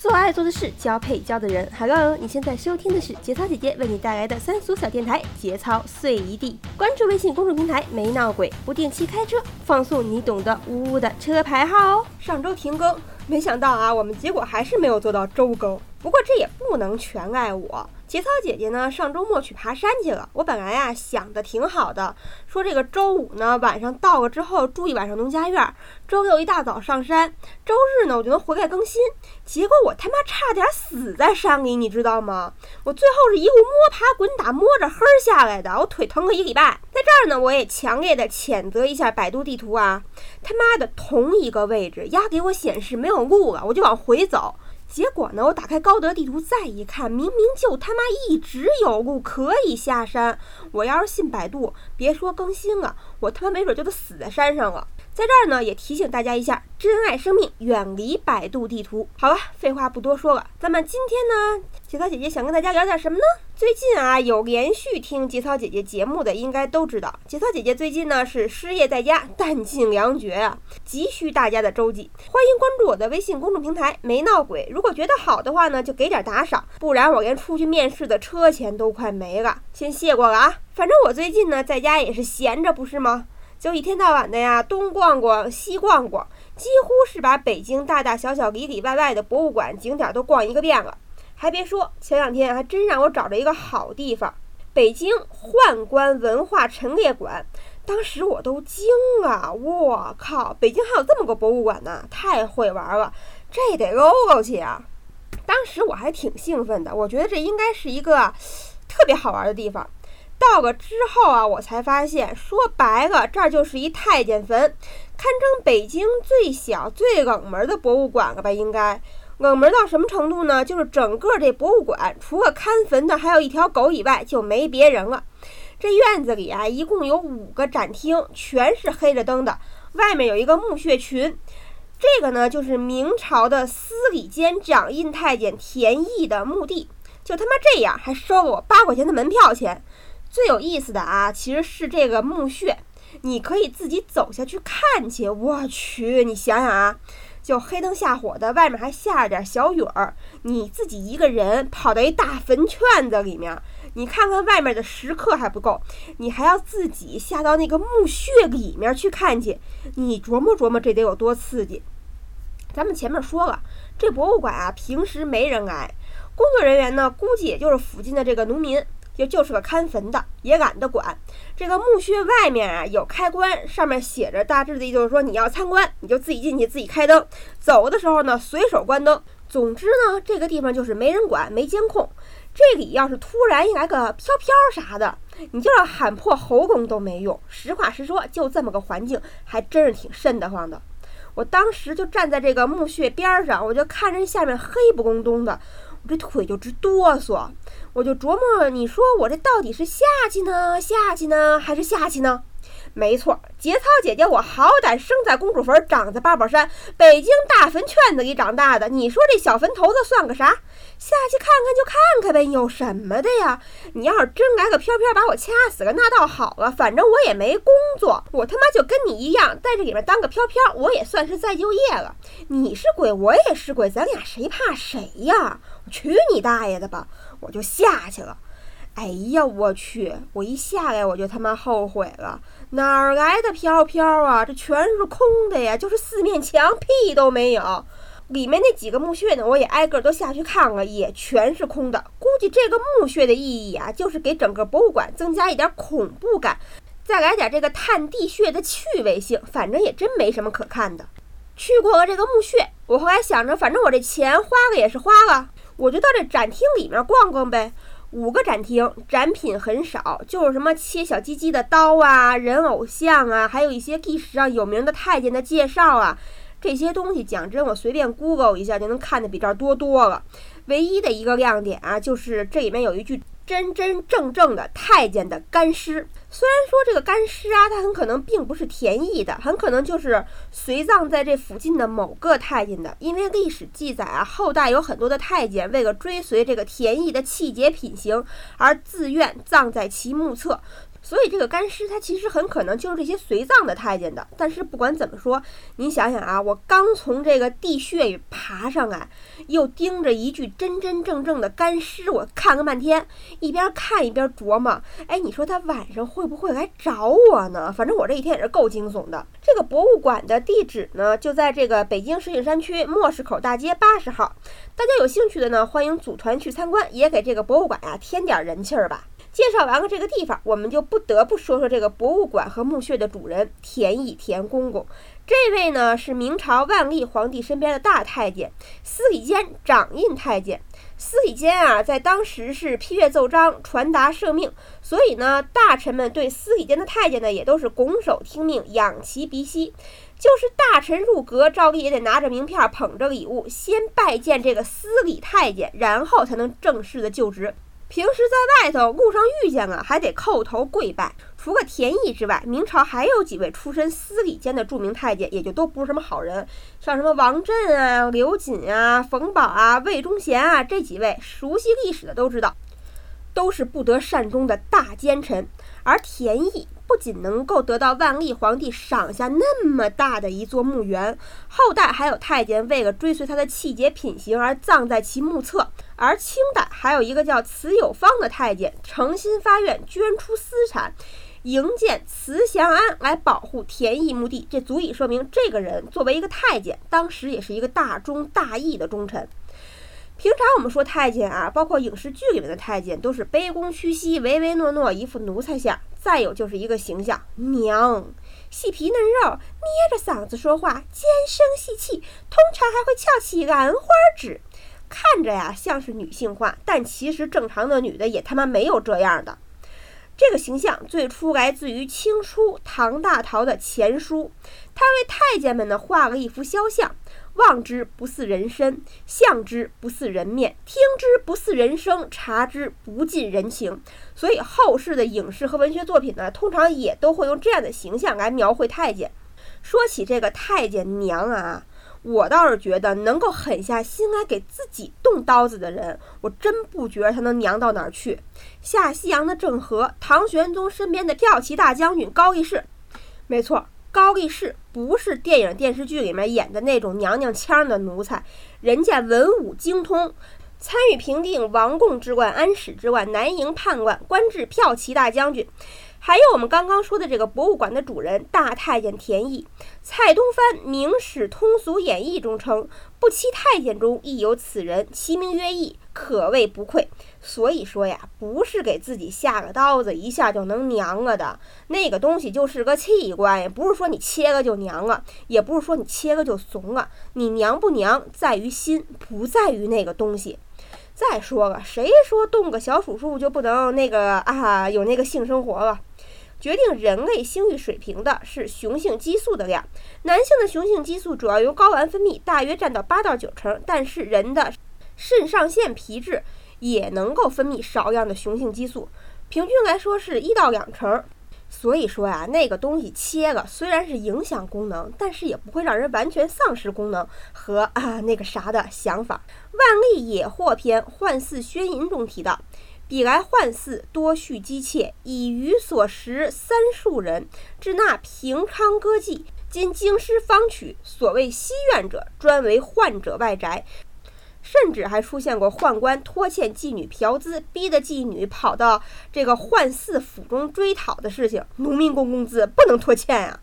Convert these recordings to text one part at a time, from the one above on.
做爱做的事，交配交的人。Hello，你现在收听的是节操姐姐为你带来的三俗小电台节操碎一地。关注微信公众平台“没闹鬼”，不定期开车，放送你懂得呜呜的车牌号哦。上周停更，没想到啊，我们结果还是没有做到周更。不过这也不能全赖我。节操姐姐呢，上周末去爬山去了。我本来呀想的挺好的，说这个周五呢晚上到了之后住一晚上农家院，周六一大早上山，周日呢我就能回来更新。结果我他妈差点死在山里，你知道吗？我最后是一路摸爬滚打摸着黑下来的，我腿疼了一礼拜。在这儿呢，我也强烈的谴责一下百度地图啊，他妈的同一个位置，丫给我显示没有路了，我就往回走。结果呢？我打开高德地图再一看，明明就他妈一直有路可以下山。我要是信百度，别说更新了，我他妈没准就得死在山上了。在这儿呢，也提醒大家一下，珍爱生命，远离百度地图。好了，废话不多说了，咱们今天呢，节操姐姐想跟大家聊点什么呢？最近啊，有连续听节操姐姐节目的，应该都知道，节操姐姐最近呢是失业在家，弹尽粮绝啊，急需大家的周记。欢迎关注我的微信公众平台“没闹鬼”，如果觉得好的话呢，就给点打赏，不然我连出去面试的车钱都快没了。先谢过了啊，反正我最近呢在家也是闲着，不是吗？就一天到晚的呀，东逛逛西逛逛，几乎是把北京大大小小里里外外的博物馆景点都逛一个遍了。还别说，前两天还真让我找着一个好地方——北京宦官文化陈列馆。当时我都惊了，我靠，北京还有这么个博物馆呢！太会玩了，这得搂搂去啊！当时我还挺兴奋的，我觉得这应该是一个特别好玩的地方。到了之后啊，我才发现，说白了，这儿就是一太监坟，堪称北京最小、最冷门的博物馆了吧？应该冷门到什么程度呢？就是整个这博物馆，除了看坟的还有一条狗以外，就没别人了。这院子里啊，一共有五个展厅，全是黑着灯的，外面有一个墓穴群。这个呢，就是明朝的司礼监掌印太监田义的墓地。就他妈这样，还收了我八块钱的门票钱。最有意思的啊，其实是这个墓穴，你可以自己走下去看去。我去，你想想啊，就黑灯瞎火的，外面还下着点小雨儿，你自己一个人跑到一大坟圈子里面，你看看外面的石刻还不够，你还要自己下到那个墓穴里面去看去，你琢磨琢磨这得有多刺激。咱们前面说了，这博物馆啊，平时没人来，工作人员呢，估计也就是附近的这个农民。就就是个看坟的，也懒得管。这个墓穴外面啊有开关，上面写着大致的，就是说你要参观，你就自己进去，自己开灯。走的时候呢，随手关灯。总之呢，这个地方就是没人管，没监控。这里要是突然一来个飘飘啥的，你就要喊破喉咙都没用。实话实说，就这么个环境，还真是挺瘆得慌的。我当时就站在这个墓穴边上，我就看着下面黑不隆咚的。我这腿就直哆嗦，我就琢磨，你说我这到底是下去呢，下去呢，还是下去呢？没错，节操姐姐，我好歹生在公主坟，长在八宝山，北京大坟圈子里长大的。你说这小坟头子算个啥？下去看看就看看呗，有什么的呀？你要是真来个飘飘把我掐死了，那倒好了，反正我也没工作，我他妈就跟你一样，在这里面当个飘飘，我也算是再就业了。你是鬼，我也是鬼，咱俩谁怕谁呀？我去你大爷的吧！我就下去了。哎呀，我去！我一下来我就他妈后悔了，哪儿来的飘飘啊？这全是空的呀，就是四面墙，屁都没有。里面那几个墓穴呢，我也挨个都下去看了，也全是空的。估计这个墓穴的意义啊，就是给整个博物馆增加一点恐怖感，再来点这个探地穴的趣味性。反正也真没什么可看的。去过了这个墓穴，我后来想着，反正我这钱花了也是花了，我就到这展厅里面逛逛呗。五个展厅，展品很少，就是什么切小鸡鸡的刀啊、人偶像啊，还有一些历史上有名的太监的介绍啊。这些东西讲真，我随便 Google 一下就能看的比这儿多多了。唯一的一个亮点啊，就是这里面有一句。真真正正的太监的干尸，虽然说这个干尸啊，它很可能并不是田义的，很可能就是随葬在这附近的某个太监的。因为历史记载啊，后代有很多的太监为了追随这个田义的气节品行，而自愿葬在其墓侧。所以这个干尸他其实很可能就是这些随葬的太监的。但是不管怎么说，你想想啊，我刚从这个地穴里爬上来，又盯着一具真真正正的干尸，我看个半天，一边看一边琢磨，哎，你说他晚上会不会来找我呢？反正我这一天也是够惊悚的。这个博物馆的地址呢，就在这个北京石景山区莫市口大街八十号。大家有兴趣的呢，欢迎组团去参观，也给这个博物馆呀添点人气儿吧。介绍完了这个地方，我们就不得不说说这个博物馆和墓穴的主人田义田公公。这位呢是明朝万历皇帝身边的大太监司礼监掌印太监。司礼监啊，在当时是批阅奏章、传达圣命，所以呢，大臣们对司礼监的太监呢，也都是拱手听命、仰其鼻息。就是大臣入阁，照例也得拿着名片、捧着礼物，先拜见这个司礼太监，然后才能正式的就职。平时在外头路上遇见了，还得叩头跪拜。除了田义之外，明朝还有几位出身司礼监的著名太监，也就都不是什么好人，像什么王振啊、刘瑾啊、冯保啊、魏忠贤啊这几位，熟悉历史的都知道，都是不得善终的大奸臣。而田义不仅能够得到万历皇帝赏下那么大的一座墓园，后代还有太监为了追随他的气节品行而葬在其墓侧。而清代还有一个叫慈有方的太监，诚心发愿捐出私产，营建慈祥庵来保护田义墓地。这足以说明这个人作为一个太监，当时也是一个大忠大义的忠臣。平常我们说太监啊，包括影视剧里面的太监，都是卑躬屈膝、唯唯诺诺，一副奴才相。再有就是一个形象娘，细皮嫩肉，捏着嗓子说话，尖声细气，通常还会翘起兰花指，看着呀像是女性化，但其实正常的女的也他妈没有这样的。这个形象最初来自于清初唐大陶的前书，他为太监们呢画了一幅肖像。望之不似人身，相之不似人面，听之不似人声，察之不近人情。所以后世的影视和文学作品呢，通常也都会用这样的形象来描绘太监。说起这个太监娘啊，我倒是觉得能够狠下心来给自己动刀子的人，我真不觉得他能娘到哪儿去。下西洋的郑和，唐玄宗身边的骠骑大将军高力士，没错。高力士不是电影电视剧里面演的那种娘娘腔的奴才，人家文武精通，参与平定王贡之乱、安史之乱、南营叛乱，官至骠骑大将军。还有我们刚刚说的这个博物馆的主人大太监田义，蔡东藩《明史通俗演义》中称，不期太监中亦有此人，其名曰义，可谓不愧。所以说呀，不是给自己下个刀子一下就能娘了的，那个东西就是个器官，也不是说你切了就娘了，也不是说你切了就怂了，你娘不娘在于心，不在于那个东西。再说了，谁说动个小手术就不能那个啊？有那个性生活了？决定人类性欲水平的是雄性激素的量。男性的雄性激素主要由睾丸分泌，大约占到八到九成。但是人的肾上腺皮质也能够分泌少量的雄性激素，平均来说是一到两成。所以说呀，那个东西切了，虽然是影响功能，但是也不会让人完全丧失功能和啊那个啥的想法。《万历野获篇·幻似宣淫》中提到：“彼来幻寺多蓄姬妾，以余所食三数人，至那平昌歌妓。今京师方取，所谓西院者，专为患者外宅。”甚至还出现过宦官拖欠妓女嫖资，逼得妓女跑到这个宦寺府中追讨的事情。农民工工资不能拖欠啊！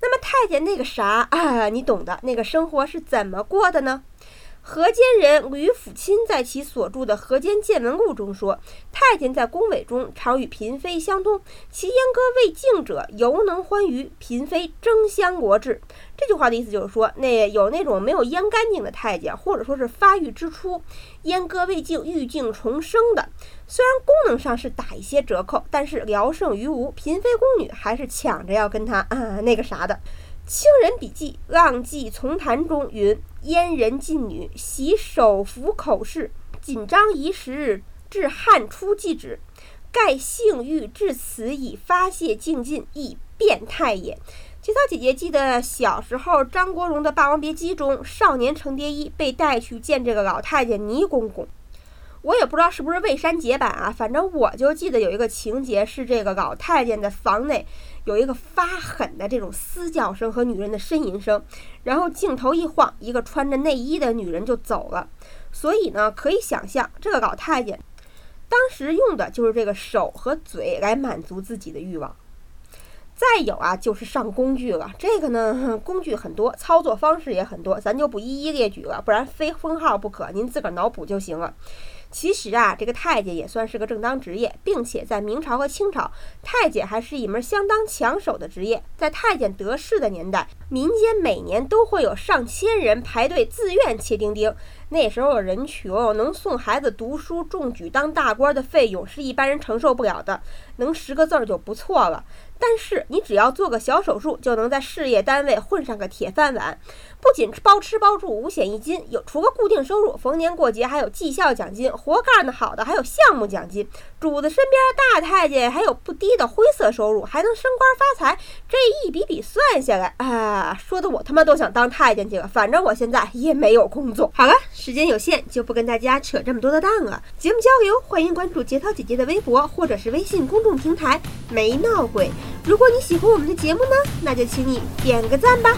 那么太监那个啥啊，你懂的，那个生活是怎么过的呢？河间人吕辅钦在其所著的《河间见闻录》中说，太监在宫闱中常与嫔妃相通，其阉割未净者，犹能欢愉。嫔妃争相国治。这句话的意思就是说，那有那种没有阉干净的太监，或者说是发育之初阉割未尽、欲境重生的，虽然功能上是打一些折扣，但是聊胜于无，嫔妃宫女还是抢着要跟他啊那个啥的。《清人笔记·浪迹丛谈》中云：“阉人禁女，习手拂口式，紧张一时，至汗出即止。盖性欲至此，以发泄尽尽，亦变态也。”菊草姐姐记得小时候张国荣的《霸王别姬》中，少年程蝶衣被带去见这个老太监倪公公。我也不知道是不是未删节版啊，反正我就记得有一个情节是这个老太监的房内有一个发狠的这种嘶叫声和女人的呻吟声，然后镜头一晃，一个穿着内衣的女人就走了。所以呢，可以想象这个老太监当时用的就是这个手和嘴来满足自己的欲望。再有啊，就是上工具了。这个呢，工具很多，操作方式也很多，咱就不一一列举了，不然非封号不可。您自个儿脑补就行了。其实啊，这个太监也算是个正当职业，并且在明朝和清朝，太监还是一门相当抢手的职业。在太监得势的年代，民间每年都会有上千人排队自愿切丁丁。那时候人穷，能送孩子读书、中举、当大官的费用是一般人承受不了的，能识个字儿就不错了。但是你只要做个小手术，就能在事业单位混上个铁饭碗，不仅包吃包住五险一金，有除了固定收入，逢年过节还有绩效奖金，活干得好的还有项目奖金。主子身边大太监还有不低的灰色收入，还能升官发财。这一笔笔算下来，啊，说的我他妈都想当太监去了。反正我现在也没有工作。好了，时间有限，就不跟大家扯这么多的蛋了。节目交流，欢迎关注节操姐姐的微博或者是微信公众平台“没闹鬼”。如果你喜欢我们的节目呢，那就请你点个赞吧。